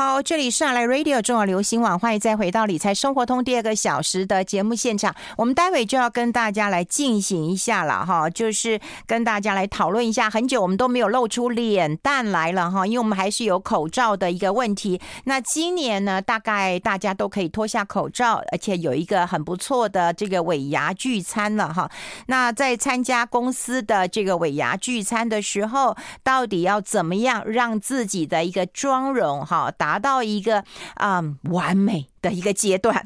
好，这里是上来 Radio 中广流行网，欢迎再回到理财生活通第二个小时的节目现场。我们待会就要跟大家来进行一下了哈，就是跟大家来讨论一下，很久我们都没有露出脸蛋来了哈，因为我们还是有口罩的一个问题。那今年呢，大概大家都可以脱下口罩，而且有一个很不错的这个尾牙聚餐了哈。那在参加公司的这个尾牙聚餐的时候，到底要怎么样让自己的一个妆容哈？达到一个啊、嗯、完美。的一个阶段，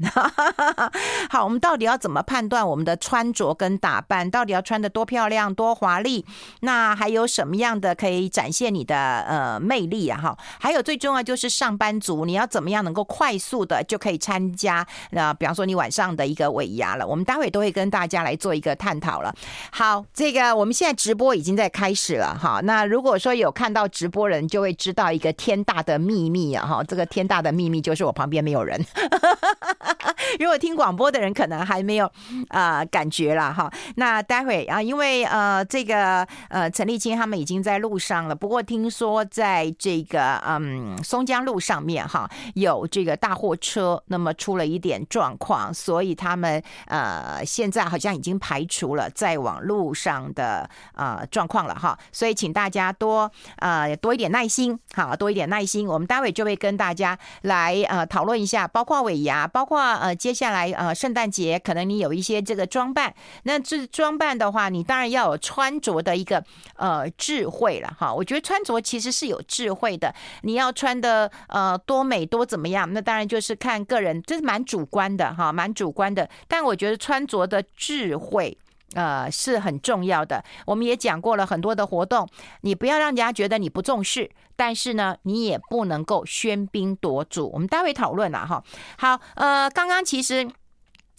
好，我们到底要怎么判断我们的穿着跟打扮？到底要穿得多漂亮、多华丽？那还有什么样的可以展现你的呃魅力啊？哈，还有最重要就是上班族，你要怎么样能够快速的就可以参加？那比方说你晚上的一个尾牙了，我们待会都会跟大家来做一个探讨了。好，这个我们现在直播已经在开始了哈。那如果说有看到直播人，就会知道一个天大的秘密啊！哈，这个天大的秘密就是我旁边没有人。如果听广播的人可能还没有啊、感觉了哈，那待会啊，因为呃这个呃陈丽青他们已经在路上了，不过听说在这个嗯松江路上面哈有这个大货车，那么出了一点状况，所以他们呃现在好像已经排除了再往路上的呃状况了哈，所以请大家多呃多一点耐心，好多一点耐心，我们待会就会跟大家来呃讨论一下，包括画尾牙，包括呃，接下来呃，圣诞节可能你有一些这个装扮，那这装扮的话，你当然要有穿着的一个呃智慧了哈。我觉得穿着其实是有智慧的，你要穿的呃多美多怎么样，那当然就是看个人，这是蛮主观的哈，蛮主观的。但我觉得穿着的智慧。呃，是很重要的。我们也讲过了很多的活动，你不要让人家觉得你不重视，但是呢，你也不能够喧宾夺主。我们待会讨论了哈。好，呃，刚刚其实。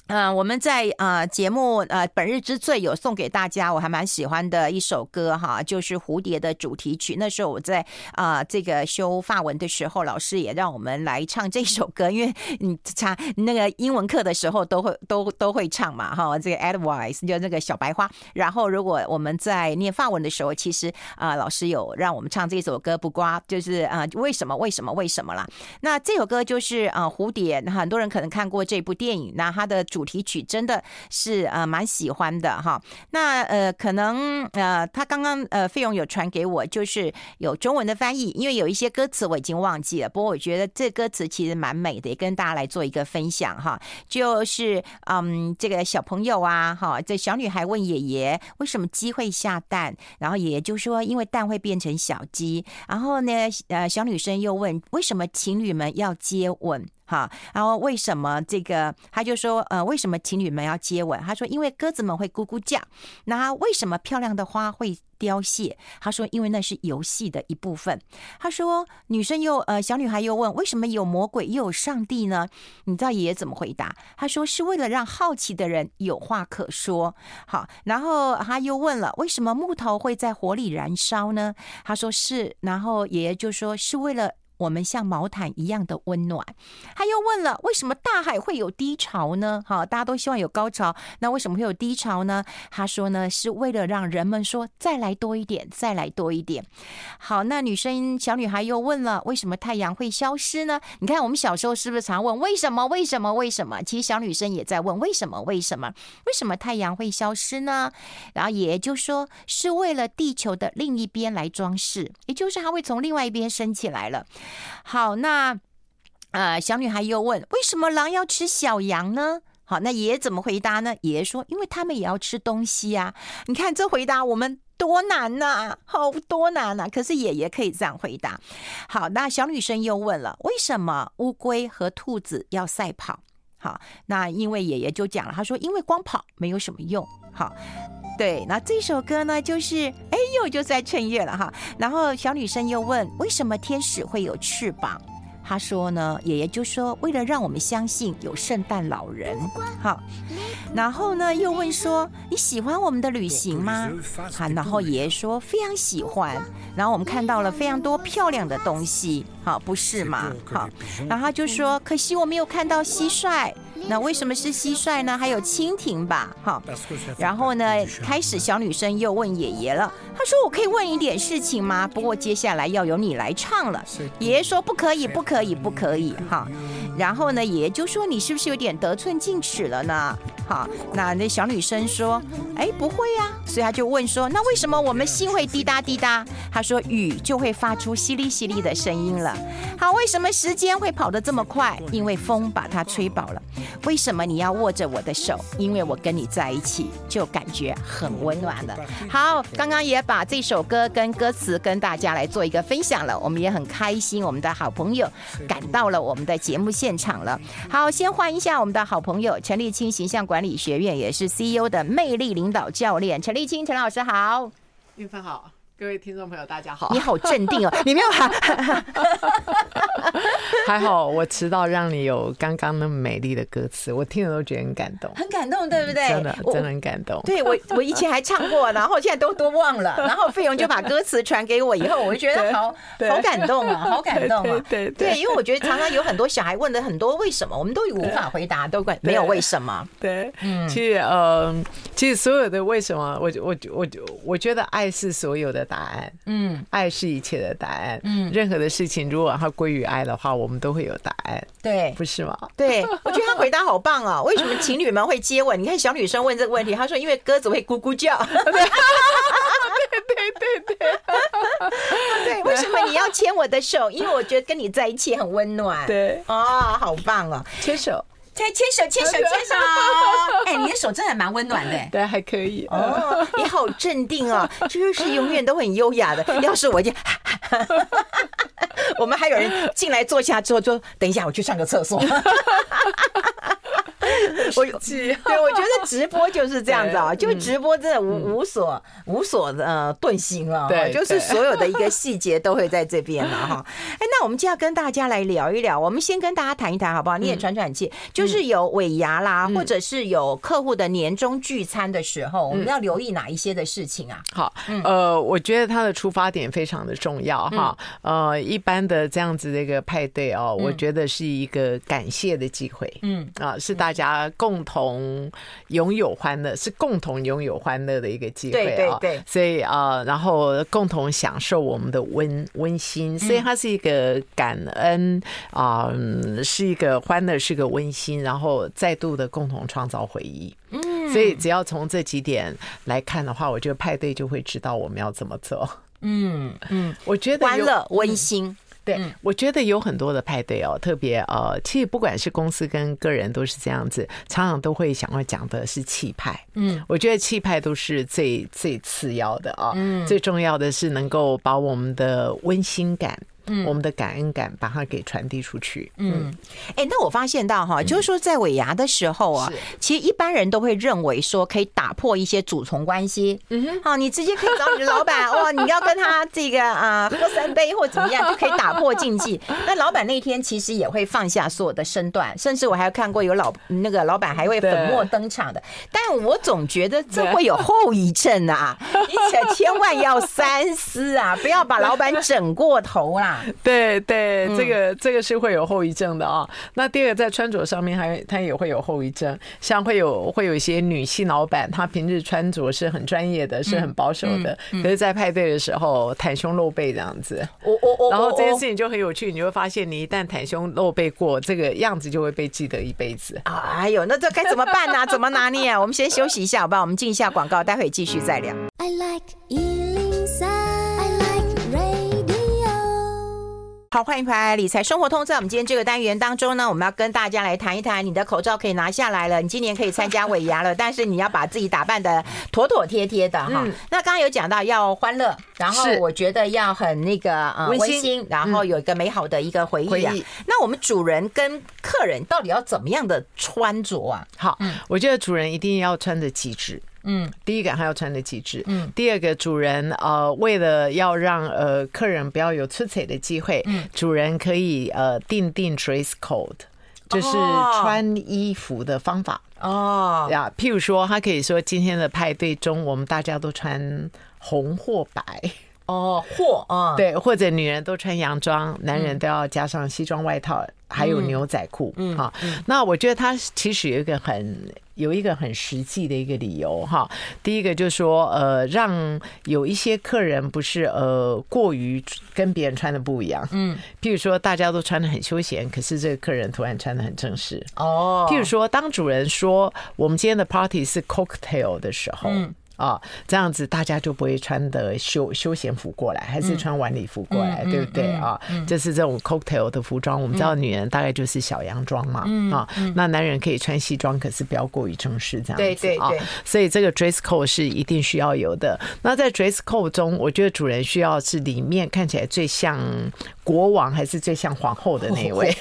嗯、我们在呃节目呃本日之最有送给大家，我还蛮喜欢的一首歌哈，就是蝴蝶的主题曲。那时候我在啊、这个修法文的时候，老师也让我们来唱这首歌，因为你唱那个英文课的时候都会都都会唱嘛哈。这个 Advice 就那个小白花。然后如果我们在念法文的时候，其实啊、老师有让我们唱这首歌，不瓜就是啊、为什么为什么为什么啦？那这首歌就是啊、蝴蝶，很多人可能看过这部电影，那它的。主题曲真的是呃蛮喜欢的哈，那呃可能呃他刚刚呃费用有传给我，就是有中文的翻译，因为有一些歌词我已经忘记了，不过我觉得这歌词其实蛮美的，也跟大家来做一个分享哈。就是嗯这个小朋友啊哈，这小女孩问爷爷为什么鸡会下蛋，然后爷爷就说因为蛋会变成小鸡，然后呢呃小女生又问为什么情侣们要接吻。好，然后为什么这个？他就说，呃，为什么情侣们要接吻？他说，因为鸽子们会咕咕叫。那为什么漂亮的花会凋谢？他说，因为那是游戏的一部分。他说，女生又呃，小女孩又问，为什么有魔鬼又有上帝呢？你知道爷爷怎么回答？他说，是为了让好奇的人有话可说。好，然后他又问了，为什么木头会在火里燃烧呢？他说是，然后爷爷就说是为了。我们像毛毯一样的温暖。他又问了：为什么大海会有低潮呢？好，大家都希望有高潮，那为什么会有低潮呢？他说呢，是为了让人们说再来多一点，再来多一点。好，那女生小女孩又问了：为什么太阳会消失呢？你看我们小时候是不是常问为什么？为什么？为什么？其实小女生也在问为什么？为什么？为什么太阳会消失呢？然后也就说是为了地球的另一边来装饰，也就是它会从另外一边升起来了。好，那呃，小女孩又问：为什么狼要吃小羊呢？好，那爷爷怎么回答呢？爷爷说：因为他们也要吃东西呀。你看这回答我们多难呐，好多难呐。可是爷爷可以这样回答。好，那小女生又问了：为什么乌龟和兔子要赛跑？好，那因为爷爷就讲了，他说：因为光跑没有什么用。好。对，那这首歌呢，就是哎呦，就在趁月了哈。然后小女生又问，为什么天使会有翅膀？他说呢，爷爷就说，为了让我们相信有圣诞老人。好，然后呢，又问说，你喜欢我们的旅行吗？好，然后爷爷说非常喜欢。然后我们看到了非常多漂亮的东西，好，不是吗？好，然后他就说，可惜我没有看到蟋蟀。那为什么是蟋蟀呢？还有蜻蜓吧，哈。然后呢，开始小女生又问爷爷了，她说：“我可以问一点事情吗？不过接下来要由你来唱了。”爷爷说：“不可以，不可以，不可以。”哈。然后呢，爷爷就说：“你是不是有点得寸进尺了呢？”好，那那小女生说：“哎，不会呀。”所以他就问说：“那为什么我们心会滴答滴答？”他说：“雨就会发出淅沥淅沥的声音了。”好，为什么时间会跑得这么快？因为风把它吹饱了。为什么你要握着我的手？因为我跟你在一起就感觉很温暖了。好，刚刚也把这首歌跟歌词跟大家来做一个分享了，我们也很开心，我们的好朋友赶到了我们的节目现场了。好，先欢迎一下我们的好朋友陈立青形象管管理学院也是 CEO 的魅力领导教练陈立青陈老师好，韵芬好。各位听众朋友，大家好！你好镇定哦，你没有喊，还好我迟到，让你有刚刚那么美丽的歌词，我听了都觉得很感动，很感动，对不对？真的，真的很感动。对我，我以前还唱过，然后现在都都忘了，然后费勇就把歌词传给我，以后我就觉得好好感动啊，好感动啊！对对，因为我觉得常常有很多小孩问的很多为什么，我们都无法回答，都怪没有为什么。对，嗯，其实呃，其实所有的为什么，我我我我觉得爱是所有的。答案，嗯，爱是一切的答案，嗯，任何的事情如果它归于爱的话，我们都会有答案，对，不是吗？对，我觉得他回答好棒啊！为什么情侣们会接吻？你看小女生问这个问题，她说因为鸽子会咕咕叫，对对对对对，为什么你要牵我的手？因为我觉得跟你在一起很温暖，对，哦，好棒哦，牵手。再牵手，牵手，牵手！哎，你的手真的蛮温暖的。对，还可以。哦，你好镇定哦，就是永远都很优雅的。要是我就，我们还有人进来坐下之后，就等一下，我去上个厕所。我 对，我觉得直播就是这样子啊，就直播真的无无所无所呃遁形了，对，就是所有的一个细节都会在这边了 哈。哎，那我们就要跟大家来聊一聊，我们先跟大家谈一谈好不好？你也喘喘气，就是有尾牙啦，或者是有客户的年终聚餐的时候，我们要留意哪一些的事情啊？好，呃，我觉得它的出发点非常的重要哈。呃，一般的这样子的一个派对哦，我觉得是一个感谢的机会，嗯。啊，是大家。啊，共同拥有欢乐是共同拥有欢乐的一个机会啊，对对，所以啊，然后共同享受我们的温温馨，所以它是一个感恩啊，是一个欢乐，是个温馨，然后再度的共同创造回忆。嗯，所以只要从这几点来看的话，我觉得派对就会知道我们要怎么做。嗯嗯，我觉得欢乐温馨。对，我觉得有很多的派对哦，特别呃，其实不管是公司跟个人都是这样子，常常都会想要讲的是气派。嗯，我觉得气派都是最最次要的啊，嗯，最重要的是能够把我们的温馨感。嗯，我们的感恩感把它给传递出去。嗯，哎、欸，那我发现到哈，就是说在尾牙的时候啊，其实一般人都会认为说可以打破一些主从关系。嗯哼，好，你直接可以找你的老板，哇，你要跟他这个啊喝三杯或怎么样，就可以打破禁忌。那老板那天其实也会放下所有的身段，甚至我还有看过有老那个老板还会粉墨登场的。但我总觉得这会有后遗症啊，你且千万要三思啊，不要把老板整过头啦。对对，这个这个是会有后遗症的啊。那第二个在穿着上面还它也会有后遗症，像会有会有一些女性老板，她平日穿着是很专业的，是很保守的，可是在派对的时候袒胸露背这样子。然后这件事情就很有趣，你会发现你一旦袒胸露背过，这个样子就会被记得一辈子。哎呦，那这该怎么办呢？怎么拿捏啊？我们先休息一下，好吧？我们进一下广告，待会继续再聊。I like 好，欢迎回来理财生活通。在我们今天这个单元当中呢，我们要跟大家来谈一谈，你的口罩可以拿下来了，你今年可以参加尾牙了，但是你要把自己打扮的妥妥帖帖的哈。那刚刚有讲到要欢乐，然后我觉得要很那个呃温馨，然后有一个美好的一个回忆啊。那我们主人跟客人到底要怎么样的穿着啊？好，我觉得主人一定要穿得极致。嗯，第一个还要穿的极致。嗯，第二个主人呃，为了要让呃客人不要有出彩的机会，嗯，主人可以呃定定 dress code，就是穿衣服的方法哦呀。譬如说，他可以说今天的派对中，我们大家都穿红或白。哦，或啊，对，或者女人都穿洋装，男人都要加上西装外套，还有牛仔裤，嗯啊。那我觉得他其实有一个很有一个很实际的一个理由哈。第一个就是说，呃，让有一些客人不是呃过于跟别人穿的不一样，嗯，譬如说大家都穿的很休闲，可是这个客人突然穿的很正式，哦。譬如说，当主人说我们今天的 party 是 cocktail 的时候，嗯。啊、哦，这样子大家就不会穿的休休闲服过来，还是穿晚礼服过来，嗯、对不对啊？就是这种 cocktail 的服装，我们知道女人大概就是小洋装嘛，啊、那男人可以穿西装，可是不要过于正式这样子，对对对。所以这个 dress code 是一定需要有的。那在 dress code 中，我觉得主人需要是里面看起来最像国王，还是最像皇后的那一位？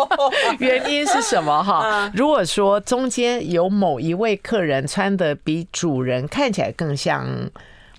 原因是什么？哈，如果说中间有某一位客人穿的比主人看起来更像。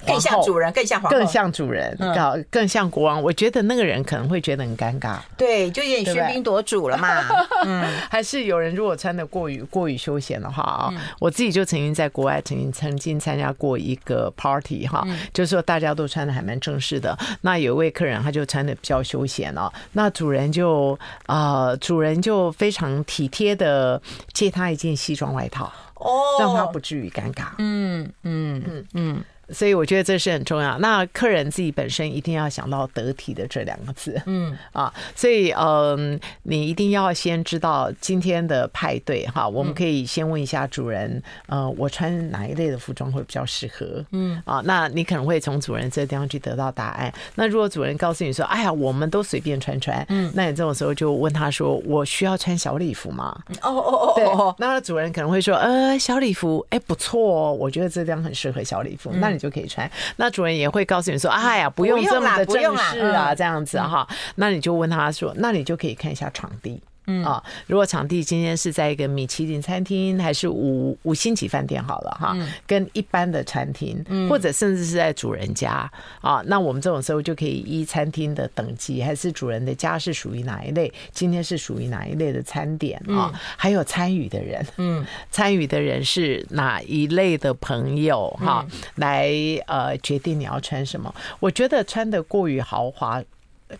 更像主人，更像皇后，更像主人，更更像国王。我觉得那个人可能会觉得很尴尬，对，就有点喧宾夺主了嘛。嗯，还是有人如果穿的过于过于休闲的话啊，我自己就曾经在国外曾经曾经参加过一个 party 哈，就是说大家都穿的还蛮正式的。那有一位客人他就穿的比较休闲哦，那主人就呃主人就非常体贴的借他一件西装外套哦，让他不至于尴尬。嗯嗯嗯嗯。所以我觉得这是很重要。那客人自己本身一定要想到得体的这两个字，嗯啊，所以嗯，你一定要先知道今天的派对哈，我们可以先问一下主人，呃，我穿哪一类的服装会比较适合？嗯啊，那你可能会从主人这个地方去得到答案。那如果主人告诉你说，哎呀，我们都随便穿穿，嗯，那你这种时候就问他说，我需要穿小礼服吗？哦哦哦，对，那主人可能会说，呃，小礼服，哎，不错哦，我觉得这地方很适合小礼服，那。你就可以穿，那主人也会告诉你说：“哎呀，不用这么的正式啊，这样子哈。”那你就问他说：“那你就可以看一下场地。”嗯啊，如果场地今天是在一个米其林餐厅，还是五五星级饭店好了哈，跟一般的餐厅，或者甚至是在主人家啊，那我们这种时候就可以依餐厅的等级，还是主人的家是属于哪一类，今天是属于哪一类的餐点啊？还有参与的人，嗯，参与的人是哪一类的朋友哈？来呃决定你要穿什么。我觉得穿的过于豪华。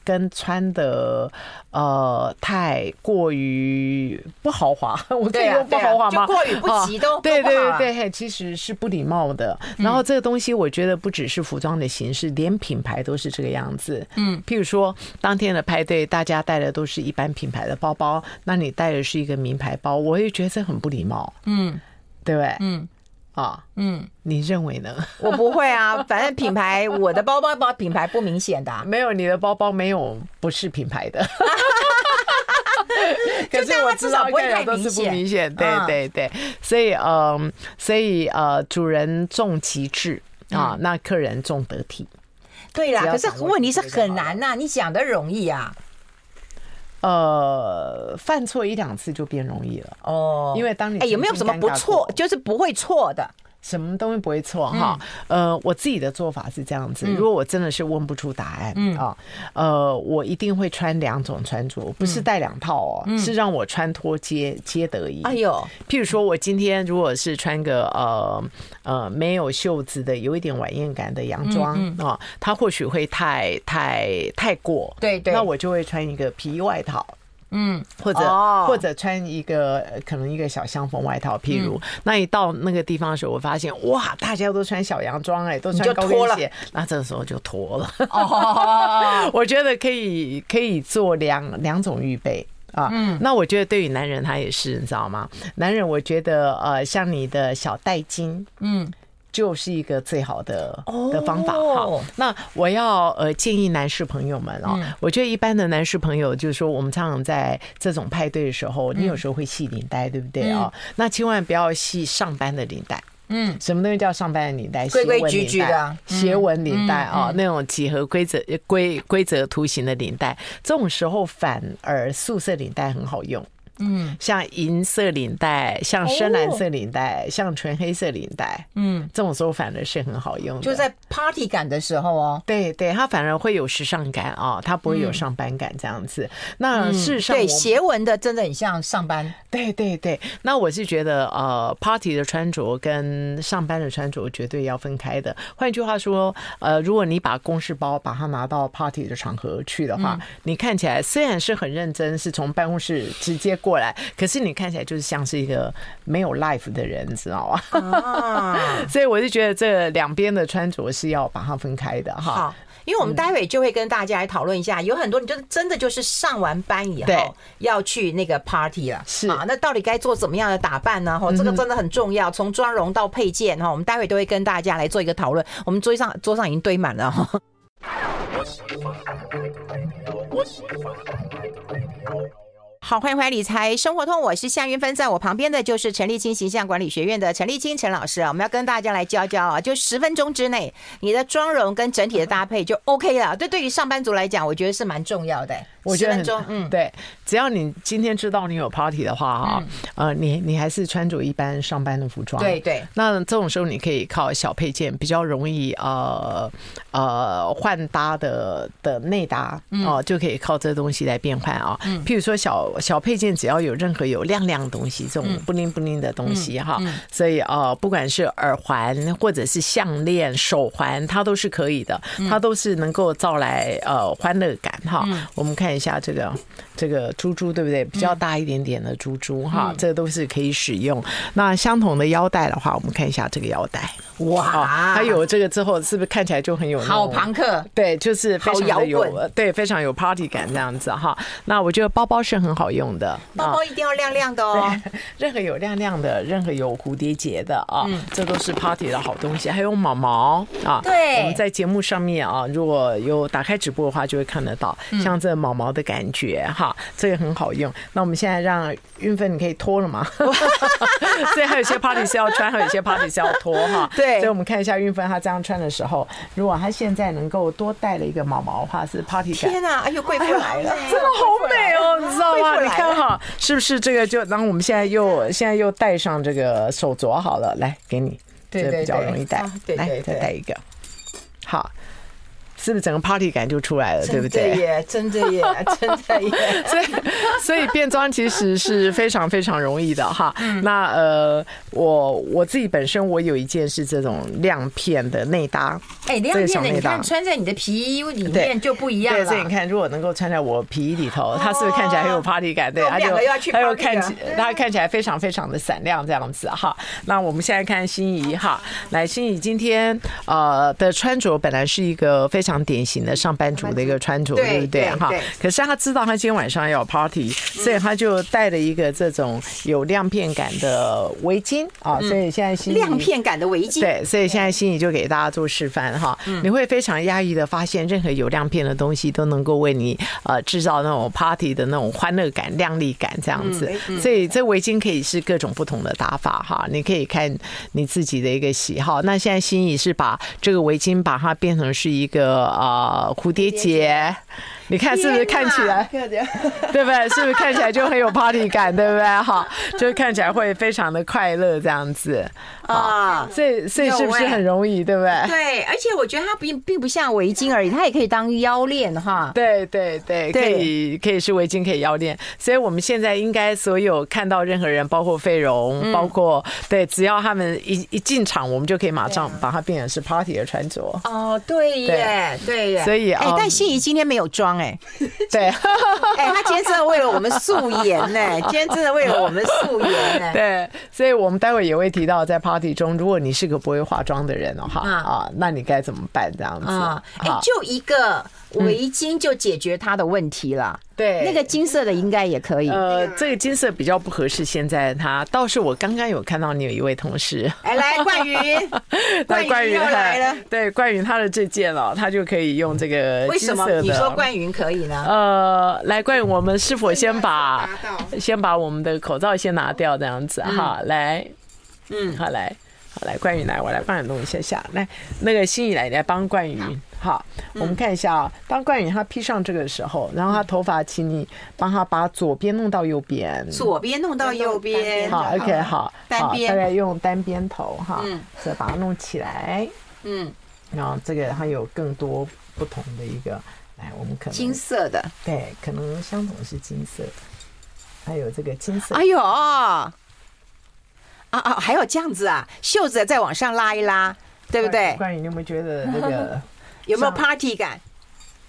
跟穿的呃太过于不豪华，我可以用不豪华吗？就过于不齐都对对对对，其实是不礼貌的。然后这个东西，我觉得不只是服装的形式，连品牌都是这个样子。嗯，譬如说当天的派对，大家带的都是一般品牌的包包，那你带的是一个名牌包，我也觉得这很不礼貌。嗯，对不对？嗯。啊，嗯，你认为呢？我不会啊，反正品牌，我的包包包品牌不明显的，没有你的包包没有不是品牌的，可是我知道不会太明显，对对对，所以嗯，所以呃，主人重其制啊，那客人重得体，对啦，可是问题是很难呐，你讲的容易啊。呃，犯错一两次就变容易了哦，因为当你哎有没有什么不错，就是不会错的。什么东西不会错哈？呃，我自己的做法是这样子：如果我真的是问不出答案啊，呃，我一定会穿两种穿着，不是带两套哦，是让我穿脱皆皆得意。哎呦，譬如说我今天如果是穿个呃呃没有袖子的，有一点晚宴感的洋装啊，它或许会太太太过，对对，那我就会穿一个皮衣外套。嗯，或者、哦、或者穿一个可能一个小香风外套，譬如，嗯、那一到那个地方的时候，我发现哇，大家都穿小洋装，哎，都穿高跟鞋，那这个时候就脱了。哦、我觉得可以可以做两两种预备啊。嗯，那我觉得对于男人他也是，你知道吗？男人我觉得呃，像你的小戴金，嗯。就是一个最好的的方法哈。那我要呃建议男士朋友们哦，我觉得一般的男士朋友就是说，我们常常在这种派对的时候，你有时候会系领带，对不对啊？那千万不要系上班的领带。嗯，什么东西叫上班的领带？规规矩矩的斜纹领带啊，那种几何规则规规则图形的领带，这种时候反而素色领带很好用。嗯，像银色领带，像深蓝色领带，像纯黑色领带，嗯，这种时候反而是很好用的，就在 party 感的时候哦。对对，它反而会有时尚感啊，它不会有上班感这样子。那事实上，对斜纹的真的很像上班。对对对，那我是觉得呃，party 的穿着跟上班的穿着绝对要分开的。换句话说，呃，如果你把公事包把它拿到 party 的场合去的话，你看起来虽然是很认真，是从办公室直接过来，可是你看起来就是像是一个没有 life 的人，你知道吗？啊，所以我就觉得这两边的穿着是要把它分开的哈。因为我们待会就会跟大家来讨论一下，有很多你就真的就是上完班以后要去那个 party 了，是啊，那到底该做怎么样的打扮呢？哈，这个真的很重要，从妆容到配件哈，我们待会都会跟大家来做一个讨论。我们桌上桌上已经堆满了哈。好，欢迎回来理财生活通，我是夏云芬，在我旁边的就是陈立青形象管理学院的陈立青陈老师啊，我们要跟大家来教教啊，就十分钟之内，你的妆容跟整体的搭配就 OK 了。这，对于上班族来讲，我觉得是蛮重要的。我觉得很，嗯，对，只要你今天知道你有 party 的话，哈，呃，你你还是穿着一般上班的服装，对对。那这种时候你可以靠小配件，比较容易呃呃换搭的的内搭哦，就可以靠这东西来变换啊。譬如说小小配件，只要有任何有亮亮的东西，这种布灵布灵的东西哈，所以呃，不管是耳环或者是项链、手环，它都是可以的，它都是能够造来呃欢乐感哈。我们看。一下这个这个珠珠对不对？比较大一点点的珠珠哈，这个都是可以使用。那相同的腰带的话，我们看一下这个腰带。哇，它有这个之后，是不是看起来就很有好朋克？对，就是非常的有对，非常有 party 感这样子哈。那我觉得包包是很好用的，包包一定要亮亮的哦。任何有亮亮的，任何有蝴蝶结的啊，这都是 party 的好东西。还有毛毛啊，对，我们在节目上面啊，如果有打开直播的话，就会看得到，像这毛毛的感觉哈，这个很好用。那我们现在让运芬，你可以脱了吗？所以还有些 party 是要穿，还有一些 party 是要脱哈。对，所以我们看一下运芬她这样穿的时候，如果他现在能够多带了一个毛毛的话，是 party 感。天哪，哎呦，贵妇来了，真的好美哦，你知道吗？你看哈，是不是这个就？然后我们现在又现在又戴上这个手镯好了，来给你，这个比较容易戴，来再戴一个，好。是不是整个 party 感就出来了，对不对？真的耶，真的耶，真的耶。所以，所以变装其实是非常非常容易的哈。那呃，我我自己本身我有一件是这种亮片的内搭，哎，亮片的你看穿在你的皮衣里面就不一样了。对，所以你看，如果能够穿在我皮衣里头，它是不是看起来很有 party 感？对，它就它又看起它看起来非常非常的闪亮这样子哈。那我们现在看心仪哈，来，心仪今天呃的穿着本来是一个非常。典型的上班族的一个穿着，对不对？哈，可是他知道他今天晚上要 party，所以他就带了一个这种有亮片感的围巾啊。所以现在心怡亮片感的围巾，对，所以现在心怡就给大家做示范哈。你会非常压抑的发现，任何有亮片的东西都能够为你呃制造那种 party 的那种欢乐感、亮丽感这样子。所以这围巾可以是各种不同的打法哈，你可以看你自己的一个喜好。那现在心怡是把这个围巾把它变成是一个。啊，蝴蝶结。你看是不是看起来，对不对？是不是看起来就很有 party 感，对不对？哈，就是看起来会非常的快乐这样子啊。所以，所以是不是很容易，对不对？对，而且我觉得它并并不像围巾而已，它也可以当腰链哈。对对对，可以可以是围巾，可以腰链。所以我们现在应该所有看到任何人，包括费荣，包括对，只要他们一一进场，我们就可以马上把它变成是 party 的穿着。哦，对耶，对耶。所以，哎，但心怡今天没有妆。哎，对，哎，他今天真的为了我们素颜呢，今天真的为了我们素颜呢。对，所以我们待会也会提到，在 party 中，如果你是个不会化妆的人的话，啊，那你该怎么办？这样子啊，哎，就一个围巾就解决他的问题了。对，那个金色的应该也可以。呃，这个金色比较不合适。现在他倒是我刚刚有看到你有一位同事，哎，来冠云，冠云 又来了。对，冠云他的这件哦，他就可以用这个金色的。为什么你说冠云可以呢？呃，来冠云，我们是否先把先把我们的口罩先拿掉，这样子哈？来，嗯，好来。好，来冠宇来，我来帮你弄一下下。来，那个心怡来，来帮冠宇。好，我们看一下啊。当冠宇他披上这个的时候，然后他头发，请你帮他把左边弄到右边，左边弄到右边。好，OK，好，单边，大概用单边头哈，再把它弄起来。嗯，然后这个它有更多不同的一个，来，我们可能金色的，对，可能相同是金色的，还有这个金色。哎呦。啊，还有这样子啊，袖子再往上拉一拉，对不对？关羽，你有没有觉得那个有没有 party 感？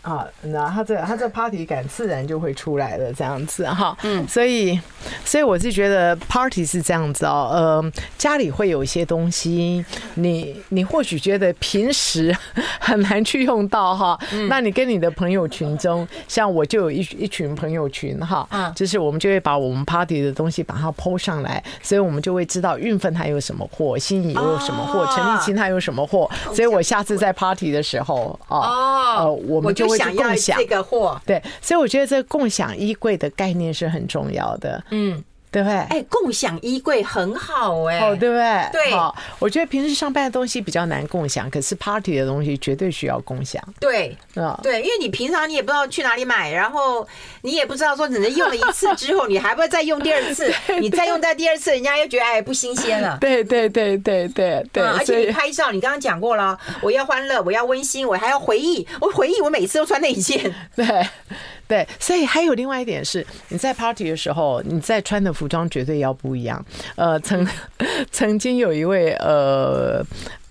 啊，那他这他这 party 感自然就会出来了，这样子哈。嗯，所以所以我是觉得 party 是这样子哦，呃，家里会有一些东西，你你或许觉得平时很难去用到哈。嗯，那你跟你的朋友群中，像我就有一一群朋友群哈，嗯，就是我们就会把我们 party 的东西把它 po 上来，所以我们就会知道运分他有什么货，心仪有什么货，陈立青他有什么货，所以我下次在 party 的时候啊，呃，我们就会。想要这个货，对，所以我觉得这个共享衣柜的概念是很重要的，嗯。对不对？哎，共享衣柜很好哎，哦，对不对？对，好，我觉得平时上班的东西比较难共享，可是 party 的东西绝对需要共享。对，啊，对，因为你平常你也不知道去哪里买，然后你也不知道说只能用了一次之后，你还不会再用第二次，你再用在第二次，人家又觉得哎不新鲜了。对对对对对对，而且你拍照，你刚刚讲过了，我要欢乐，我要温馨，我还要回忆，我回忆我每次都穿那一件。对。对，所以还有另外一点是，你在 party 的时候，你在穿的服装绝对要不一样。呃，曾 曾经有一位呃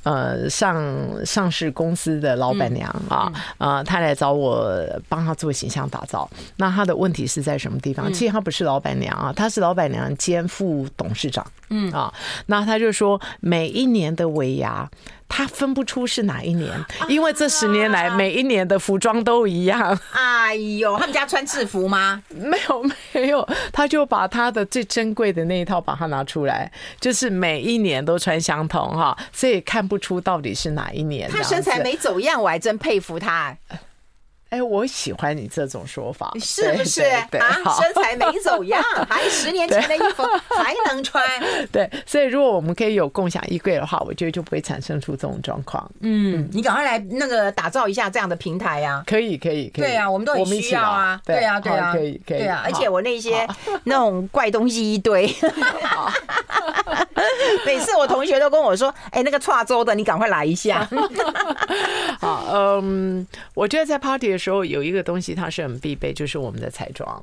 呃上上市公司的老板娘啊啊，她来找我帮她做形象打造。那她的问题是在什么地方？其实她不是老板娘啊，她是老板娘兼副董事长。嗯啊，那他就说每一年的尾牙。他分不出是哪一年，因为这十年来每一年的服装都一样。哎呦，他们家穿制服吗？没有没有，他就把他的最珍贵的那一套把它拿出来，就是每一年都穿相同哈，所以看不出到底是哪一年。他身材没走样，我还真佩服他。哎，我喜欢你这种说法，是不是啊？身材没走样，还十年前的衣服还能穿。对，所以如果我们可以有共享衣柜的话，我觉得就不会产生出这种状况。嗯，你赶快来那个打造一下这样的平台呀！可以，可以，可以。对啊，我们都很需要啊。对啊，对啊，可以，可以。对啊，而且我那些 那种怪东西一堆，每次我同学都跟我说：“哎，那个跨州的，你赶快来一下。”好，嗯，我觉得在 party 的时时候有一个东西，它是很必备，就是我们的彩妆。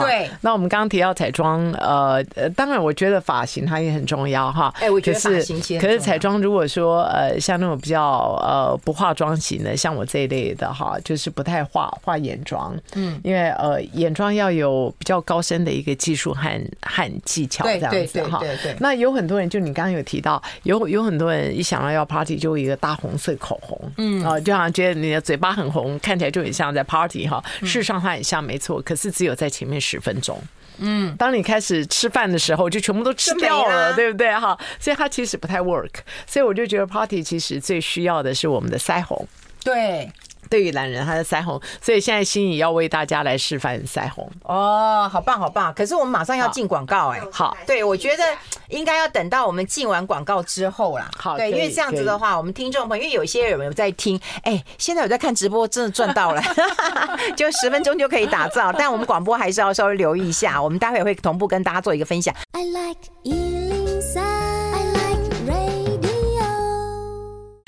对，那我们刚刚提到彩妆，呃呃，当然我觉得发型它也很重要哈。哎，我觉得发型可是彩妆如果说呃像那种比较呃不化妆型的，像我这一类的哈，就是不太化化眼妆，嗯，因为呃眼妆要有比较高深的一个技术和和技巧这样子哈。对对。那有很多人就你刚刚有提到，有有很多人一想到要 party 就一个大红色口红，嗯啊，就好像觉得你的嘴巴很红，看起来就很像在 party 哈。事实上它很像没错，可是只有在前面。十分钟，嗯，当你开始吃饭的时候，就全部都吃掉了，对不对？哈，所以它其实不太 work。所以我就觉得 party 其实最需要的是我们的腮红，对。对于男人，他的腮红，所以现在心怡要为大家来示范腮红。哦，好棒，好棒！可是我们马上要进广告，哎，好，对，我觉得应该要等到我们进完广告之后啦。好，对，因为这样子的话，我们听众朋友，因为有些人有没有在听？哎，现在有在看直播，真的赚到了，就十分钟就可以打造。但我们广播还是要稍微留意一下，我们待会会同步跟大家做一个分享。I like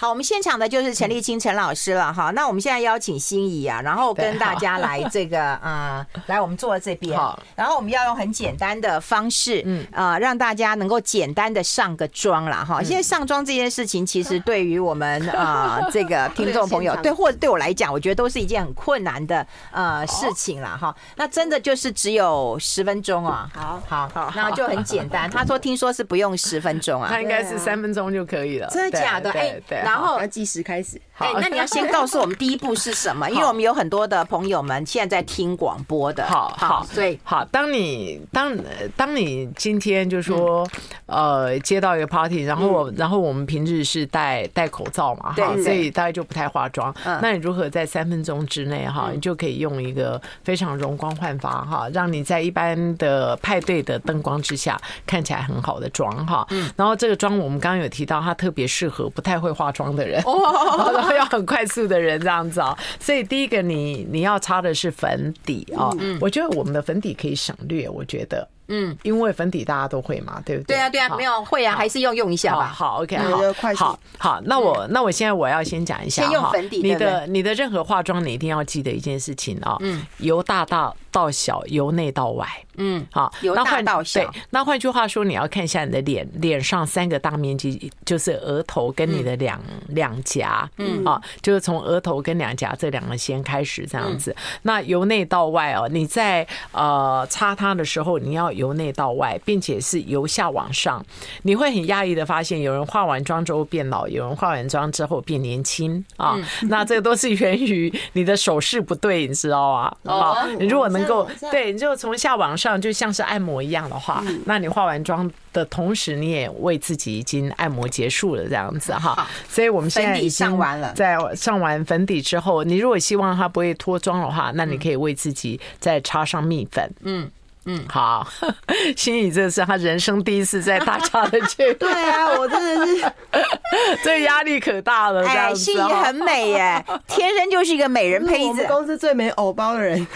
好，我们现场的就是陈立青陈老师了哈。那我们现在邀请心仪啊，然后跟大家来这个啊、呃，来我们坐这边。好，然后我们要用很简单的方式，嗯啊、呃，让大家能够简单的上个妆啦哈。现在上妆这件事情，其实 对于我们啊、呃、这个听众朋友，对或者对我来讲，我觉得都是一件很困难的呃事情了哈。那真的就是只有十分钟啊。好，好，好，那就很简单。他说听说是不用十分钟啊，他应该是三分钟就可以了。真的假的？哎，对。然后要计时开始。哎，那你要先告诉我们第一步是什么？因为我们有很多的朋友们现在在听广播的。好好，所以好，当你当当你今天就说，呃接到一个 party，然后然后我们平日是戴戴口罩嘛，哈，所以大概就不太化妆。那你如何在三分钟之内哈，你就可以用一个非常容光焕发哈，让你在一般的派对的灯光之下看起来很好的妆哈。然后这个妆我们刚刚有提到，它特别适合不太会化妆的人，然后要很快速的人这样子啊。所以第一个你你要擦的是粉底啊，我觉得我们的粉底可以省略，我觉得。嗯，因为粉底大家都会嘛，对不对？对啊，对啊，没有会啊，还是要用一下吧。好，OK，好，好，好，那我那我现在我要先讲一下，先用粉底。你的你的任何化妆，你一定要记得一件事情啊，嗯，由大到到小，由内到外。嗯，好，由大到小。对，那换句话说，你要看一下你的脸，脸上三个大面积，就是额头跟你的两两颊，嗯，啊，就是从额头跟两颊这两个先开始这样子。那由内到外哦，你在呃擦它的时候，你要由内到外，并且是由下往上。你会很讶异的发现，有人化完妆之后变老，有人化完妆之后变年轻啊。那这都是源于你的手势不对，你知道吗？啊，你 如果能够对，你就从下往上。就像是按摩一样的话，那你化完妆的同时，你也为自己已经按摩结束了，这样子哈。所以我们现在已经上完了，在上完粉底之后，你如果希望它不会脱妆的话，那你可以为自己再擦上蜜粉。嗯。嗯，好，心怡这是他人生第一次在大家的剧。对啊，我真的是，这压力可大了。哎，心怡很美耶，天生就是一个美人胚子。我们公司最美偶包的人。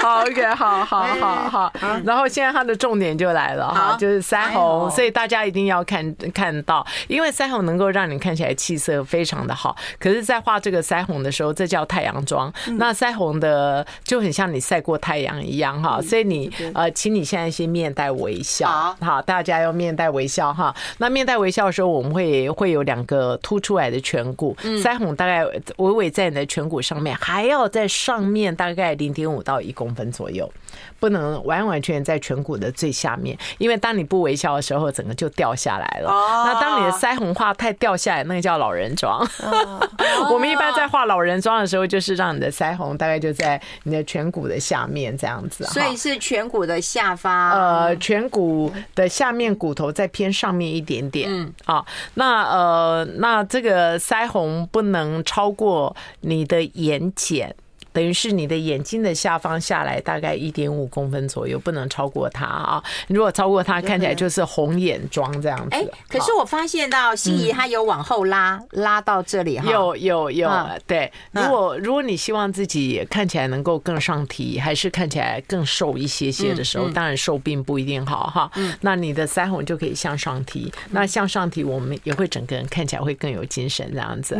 好，OK，好好好好。然后现在他的重点就来了哈，就是腮红，所以大家一定要看看到，因为腮红能够让你看起来气色非常的好。可是，在画这个腮红的时候，这叫太阳妆。那腮红的就很像你晒过太阳一样哈，所以你。呃，请你现在先面带微笑，好，大家要面带微笑哈。那面带微笑的时候，我们会会有两个凸出来的颧骨，腮红大概微微在你的颧骨上面，还要在上面大概零点五到一公分左右。不能完完全全在颧骨的最下面，因为当你不微笑的时候，整个就掉下来了。那当你的腮红画太掉下来，那个叫老人妆。我们一般在画老人妆的时候，就是让你的腮红大概就在你的颧骨的下面这样子。所以是颧骨的下方，呃，颧骨的下面骨头再偏上面一点点。嗯，啊，那呃，那这个腮红不能超过你的眼瞼。等于是你的眼睛的下方下来大概一点五公分左右，不能超过它啊！如果超过它，看起来就是红眼妆这样子。哎，可是我发现到心怡她有往后拉，拉到这里哈。有有有，对。如果如果你希望自己看起来能够更上提，还是看起来更瘦一些些的时候，当然瘦并不一定好哈。那你的腮红就可以向上提，那向上提，我们也会整个人看起来会更有精神这样子。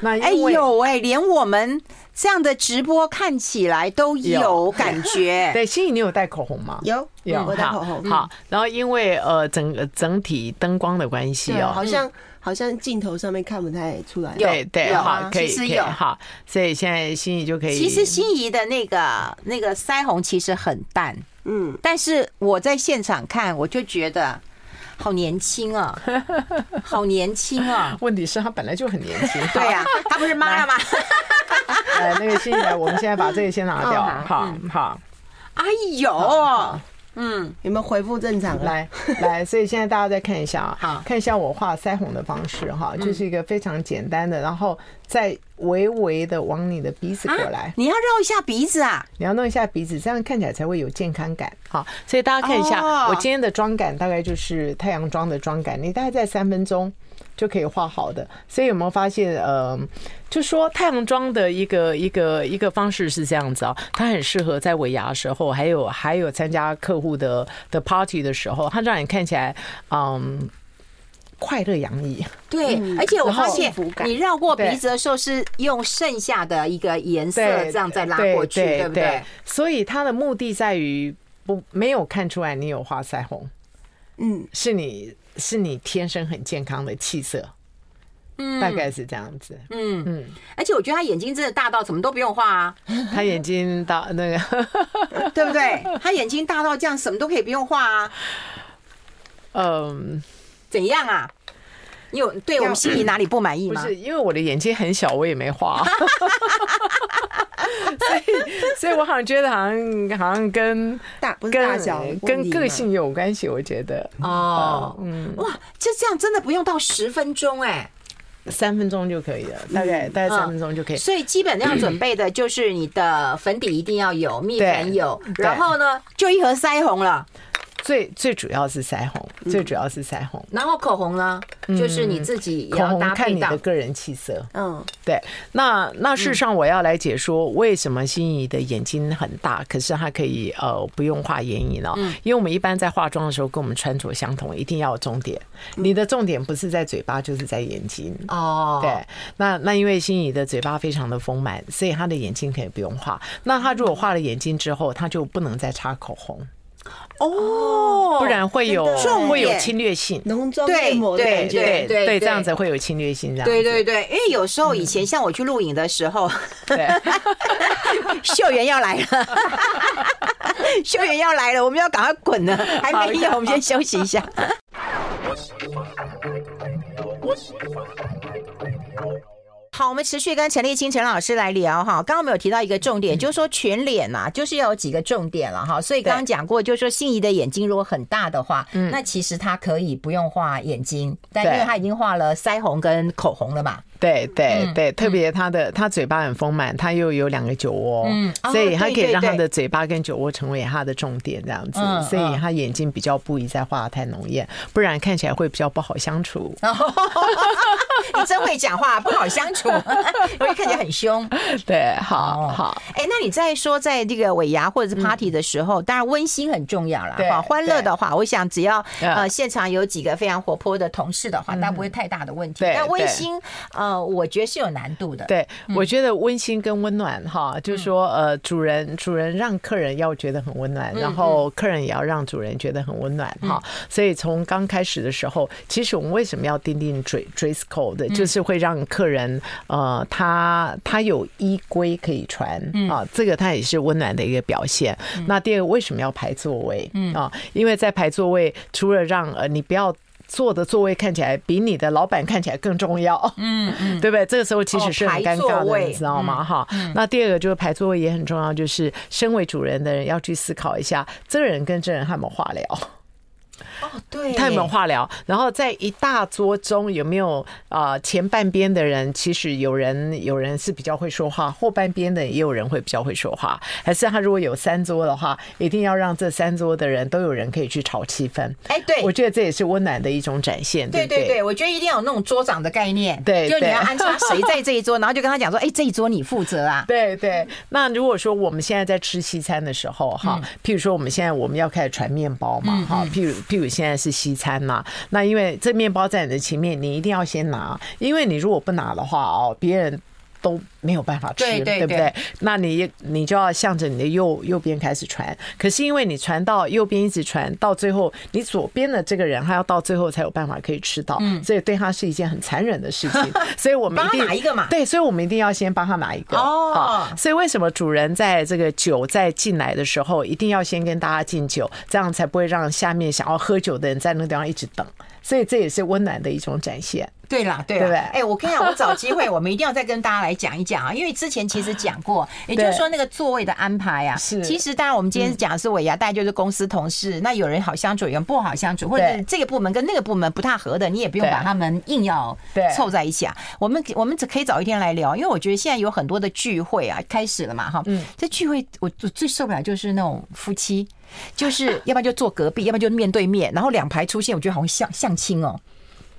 那哎呦哎，连我们。这样的直播看起来都有感觉。对，心怡，你有带口红吗？有，有，我带口红。好，然后因为呃，整整体灯光的关系哦，好像好像镜头上面看不太出来。对对，好，可以可以，好，所以现在心怡就可以。其实心怡的那个那个腮红其实很淡，嗯，但是我在现场看，我就觉得。好年轻啊，好年轻啊！问题是，他本来就很年轻。对呀，他不是妈妈吗？呃，那个心怡，我们现在把这个先拿掉，好好。哎呦，嗯，有没有恢复正常？来来，所以现在大家再看一下啊，好，看一下我画腮红的方式哈，就是一个非常简单的，然后再微微的往你的鼻子过来。你要绕一下鼻子啊？你要弄一下鼻子，这样看起来才会有健康感。好，所以大家看一下，我今天的妆感大概就是太阳妆的妆感，你大概在三分钟就可以画好的。所以有没有发现，呃，就说太阳妆的一个一个一个方式是这样子啊，它很适合在尾牙的时候，还有还有参加客户的的 party 的时候，它让你看起来，嗯。快乐洋溢，对，而且我发现你绕过鼻子的时候是用剩下的一个颜色这样再拉过去，对不对？所以它的目的在于不没有看出来你有画腮红，嗯，是你是你天生很健康的气色，嗯，大概是这样子，嗯嗯。而且我觉得他眼睛真的大到什么都不用画啊，他眼睛大那个，对不对？他眼睛大到这样什么都可以不用画啊，嗯。怎样啊？你有对我们心仪哪里不满意吗？不是，因为我的眼睛很小，我也没画。所以，所以我好像觉得好像好像跟大不是大小跟个性有关系。我觉得哦，嗯，哇，就这样真的不用到十分钟哎，三分钟就可以了，大概大概三分钟就可以。所以基本上要准备的就是你的粉底一定要有，蜜粉有，然后呢就一盒腮红了。最最主要是腮红，最主要是腮红。然后口红呢，就是你自己要搭配，看你的个人气色。嗯，对。那那事实上，我要来解说为什么心仪的眼睛很大，可是她可以呃不用画眼影呢？因为我们一般在化妆的时候，跟我们穿着相同，一定要有重点。你的重点不是在嘴巴，就是在眼睛。哦，对。那那因为心仪的嘴巴非常的丰满，所以她的眼睛可以不用画。那她如果画了眼睛之后，她就不能再擦口红。哦，不然会有会有侵略性，浓妆艳抹的感觉，对对，这样子会有侵略性，这样对对对，因为有时候以前像我去录影的时候，对，秀媛要来了，秀媛要来了，我们要赶快滚了，还没有，我们先休息一下。好，我们持续跟陈立青陈老师来聊哈。刚刚我们有提到一个重点，就是说全脸呐，就是要有几个重点了哈。所以刚刚讲过，就是说心仪的眼睛如果很大的话，那其实他可以不用画眼睛，但因为他已经画了腮红跟口红了嘛。对对对，特别他的他嘴巴很丰满，他又有两个酒窝，嗯，所以他可以让他的嘴巴跟酒窝成为他的重点，这样子，所以他眼睛比较不宜再画得太浓艳，不然看起来会比较不好相处。你真会讲话，不好相处，容易看起来很凶。对，好好。哎，那你在说在这个尾牙或者是 party 的时候，当然温馨很重要啦。对，欢乐的话，我想只要呃现场有几个非常活泼的同事的话，那不会太大的问题。但温馨呃。呃，我觉得是有难度的。对，我觉得温馨跟温暖哈，就是说，呃，主人主人让客人要觉得很温暖，然后客人也要让主人觉得很温暖哈。所以从刚开始的时候，其实我们为什么要订定 dress code 的，就是会让客人呃，他他有衣规可以穿啊，这个他也是温暖的一个表现。那第二个，为什么要排座位？啊，因为在排座位，除了让呃你不要。坐的座位看起来比你的老板看起来更重要，嗯嗯，对不对？这个时候其实是很尴尬的，你知道吗？哈，那第二个就是排座位也很重要，就是身为主人的人要去思考一下，这个人跟这人还有没有话聊。哦，对，他有没有话聊？然后在一大桌中有没有啊？前半边的人其实有人有人是比较会说话，后半边的也有人会比较会说话。还是他如果有三桌的话，一定要让这三桌的人都有人可以去炒气氛。哎，对，我觉得这也是温暖的一种展现。对对对，我觉得一定要有那种桌长的概念。对，就你要安插谁在这一桌，然后就跟他讲说：“哎，这一桌你负责啊。”对对。那如果说我们现在在吃西餐的时候，哈，譬如说我们现在我们要开始传面包嘛，哈，譬如譬如现在是西餐嘛，那因为这面包在你的前面，你一定要先拿，因为你如果不拿的话哦，别人都没有办法吃，对，对，对，对不对？那你你就要向着你的右右边开始传，可是因为你传到右边一直传到最后，你左边的这个人他要到最后才有办法可以吃到，嗯，所以对他是一件很残忍的事情，所以我们一定拿一个嘛，对，所以我们一定要先帮他拿一个哦。所以为什么主人在这个酒在进来的时候，一定要先跟大家敬酒，这样才不会让下面想要喝酒的人在那个地方一直等。所以这也是温暖的一种展现。对啦，对啦，哎，我跟你讲，我找机会，我们一定要再跟大家来讲一讲啊，因为之前其实讲过，也就是说那个座位的安排啊，是，其实当然我们今天讲的是尾牙，大家就是公司同事，那有人好相处，有人不好相处，或者是这个部门跟那个部门不太合的，你也不用把他们硬要凑在一起啊。我们我们只可以找一天来聊，因为我觉得现在有很多的聚会啊，开始了嘛，哈，嗯，这聚会我我最受不了就是那种夫妻，就是要不然就坐隔壁，要不然就面对面，然后两排出现，我觉得好像相相亲哦。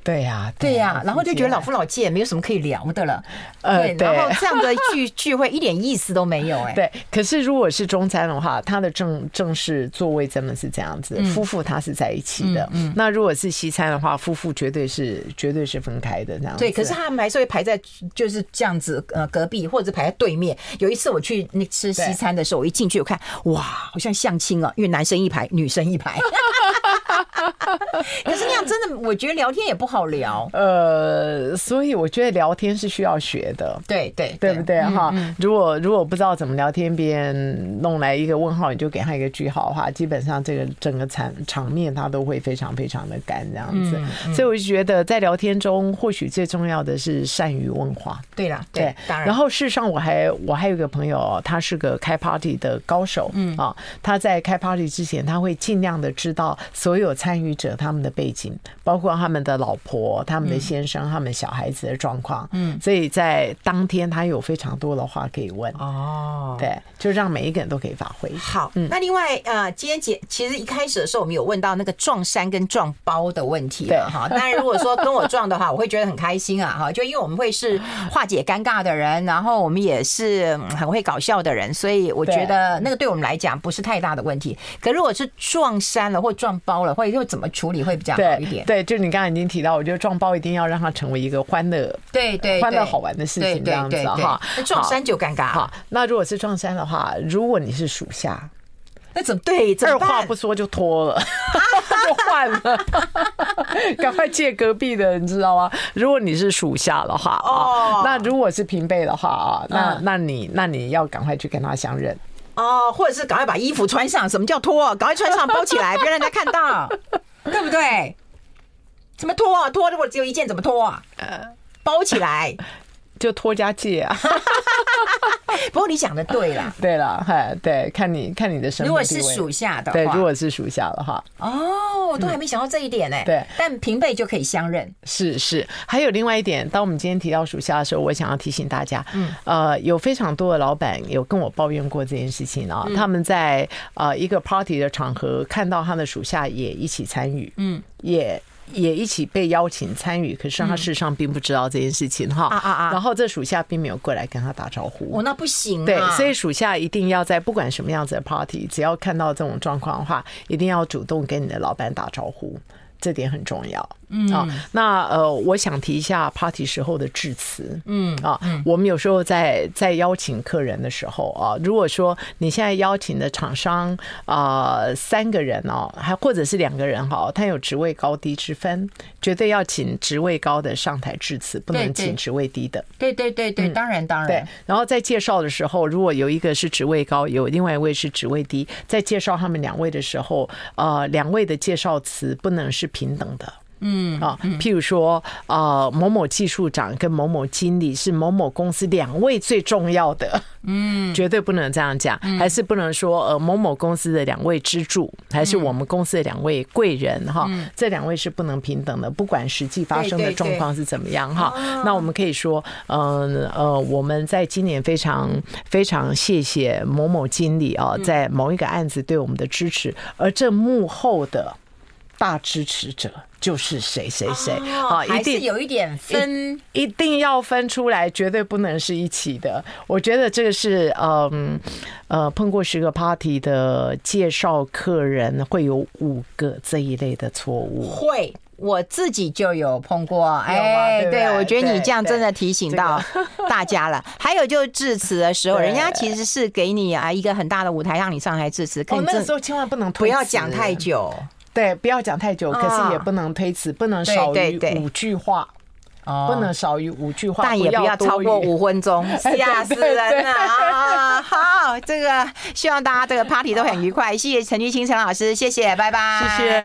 对呀，对呀，然后就觉得老夫老妻也没有什么可以聊的了。呃，对，然后这样的聚 聚会一点意思都没有哎。对，可是如果是中餐的话，他的正正式座位真的是这样子，夫妇他是在一起的。嗯，那如果是西餐的话，夫妇绝对是绝对是分开的这样子。对，可是他们还是会排在就是这样子呃隔壁，或者是排在对面。有一次我去那吃西餐的时候，我一进去我看哇，好像相亲啊，因为男生一排，女生一排。可是那样真的，我觉得聊天也不好聊。呃，所以我觉得聊天是需要学的。对对对不对哈？如果如果不知道怎么聊天，别人弄来一个问号，你就给他一个句号的话，基本上这个整个场场面他都会非常非常的干这样子。所以我就觉得在聊天中，或许最重要的是善于问话。对啦，对，当然。然后事实上，我还我还有一个朋友，他是个开 party 的高手。嗯啊，他在开 party 之前，他会尽量的知道所有参与者他们的背景，包括他们的老婆、他们的先生、他们小孩子的状况。嗯，所以在当天他有非常多的话可以问。哦，对，就让每一个人都可以发挥。好，嗯那另外呃，今天节其实一开始的时候，我们有问到那个撞衫跟撞包的问题。对哈，当然如果说跟我撞的话，我会觉得很开心啊哈，就因为我们会是化解尴尬的人，然后我们也是很会搞笑的人，所以我觉得那个对我们来讲不是太大的问题。可如果是撞衫了或撞包了，或者又怎么处理会比较好一点？对，就你刚刚已经提到，我觉得撞包一定要让它成为一个欢乐，对对，欢乐好玩的事情这样子哈。那撞衫就尴尬哈。那如果是撞衫的话，如果你是属下，那怎么对？二话不说就脱了，就换了，赶快借隔壁的，你知道吗？如果你是属下的话哦，那如果是平辈的话啊，那那你那你要赶快去跟他相认。哦，或者是赶快把衣服穿上。什么叫脱？赶快穿上，包起来，别让人家看到，对不对？怎么脱？脱如果只有一件，怎么脱啊？呃，包起来。就拖家戒啊！不过你讲的对啦，对了，嗨，对，看你看你的身份。如果是属下的话，对，如果是属下的话，哦，我都还没想到这一点呢。对，但平辈就可以相认。是是，还有另外一点，当我们今天提到属下的时候，我想要提醒大家，嗯，呃，有非常多的老板有跟我抱怨过这件事情啊，他们在呃一个 party 的场合看到他的属下也一起参与，嗯，也。也一起被邀请参与，可是他事实上并不知道这件事情哈。啊啊啊！然后这属下并没有过来跟他打招呼。哦，那不行。对，所以属下一定要在不管什么样子的 party，只要看到这种状况的话，一定要主动跟你的老板打招呼，这点很重要。嗯啊，那呃，我想提一下 party 时候的致辞。嗯啊，我们有时候在在邀请客人的时候啊，如果说你现在邀请的厂商啊三个人哦，还或者是两个人哈，他有职位高低之分，绝对要请职位高的上台致辞，不能请职位低的。对对对对，当然当然。对，然后在介绍的时候，如果有一个是职位高，有另外一位是职位低，在介绍他们两位的时候，呃，两位的介绍词不能是平等的。嗯啊，譬如说，呃，某某技术长跟某某经理是某某公司两位最重要的，嗯，绝对不能这样讲，还是不能说，呃，某某公司的两位支柱，还是我们公司的两位贵人哈，这两位是不能平等的，不管实际发生的状况是怎么样哈。那我们可以说，嗯呃，我们在今年非常非常谢谢某某经理啊，在某一个案子对我们的支持，而这幕后的大支持者。就是谁谁谁啊，还是有一点分，一定要分出来，绝对不能是一起的。我觉得这个是，嗯呃，碰过十个 party 的介绍客人会有五个这一类的错误。会，我自己就有碰过。哎，对，我觉得你这样真的提醒到大家了。还有就是致辞的时候，人家其实是给你啊一个很大的舞台，让你上台致辞。哦，那时候千万不能不要讲太久。对，不要讲太久，可是也不能推辞，不能少于五句话，不能少于五句话，但也不要超过五分钟，吓死人了啊！好，这个希望大家这个 party 都很愉快，谢谢陈玉清陈老师，谢谢，拜拜，谢谢。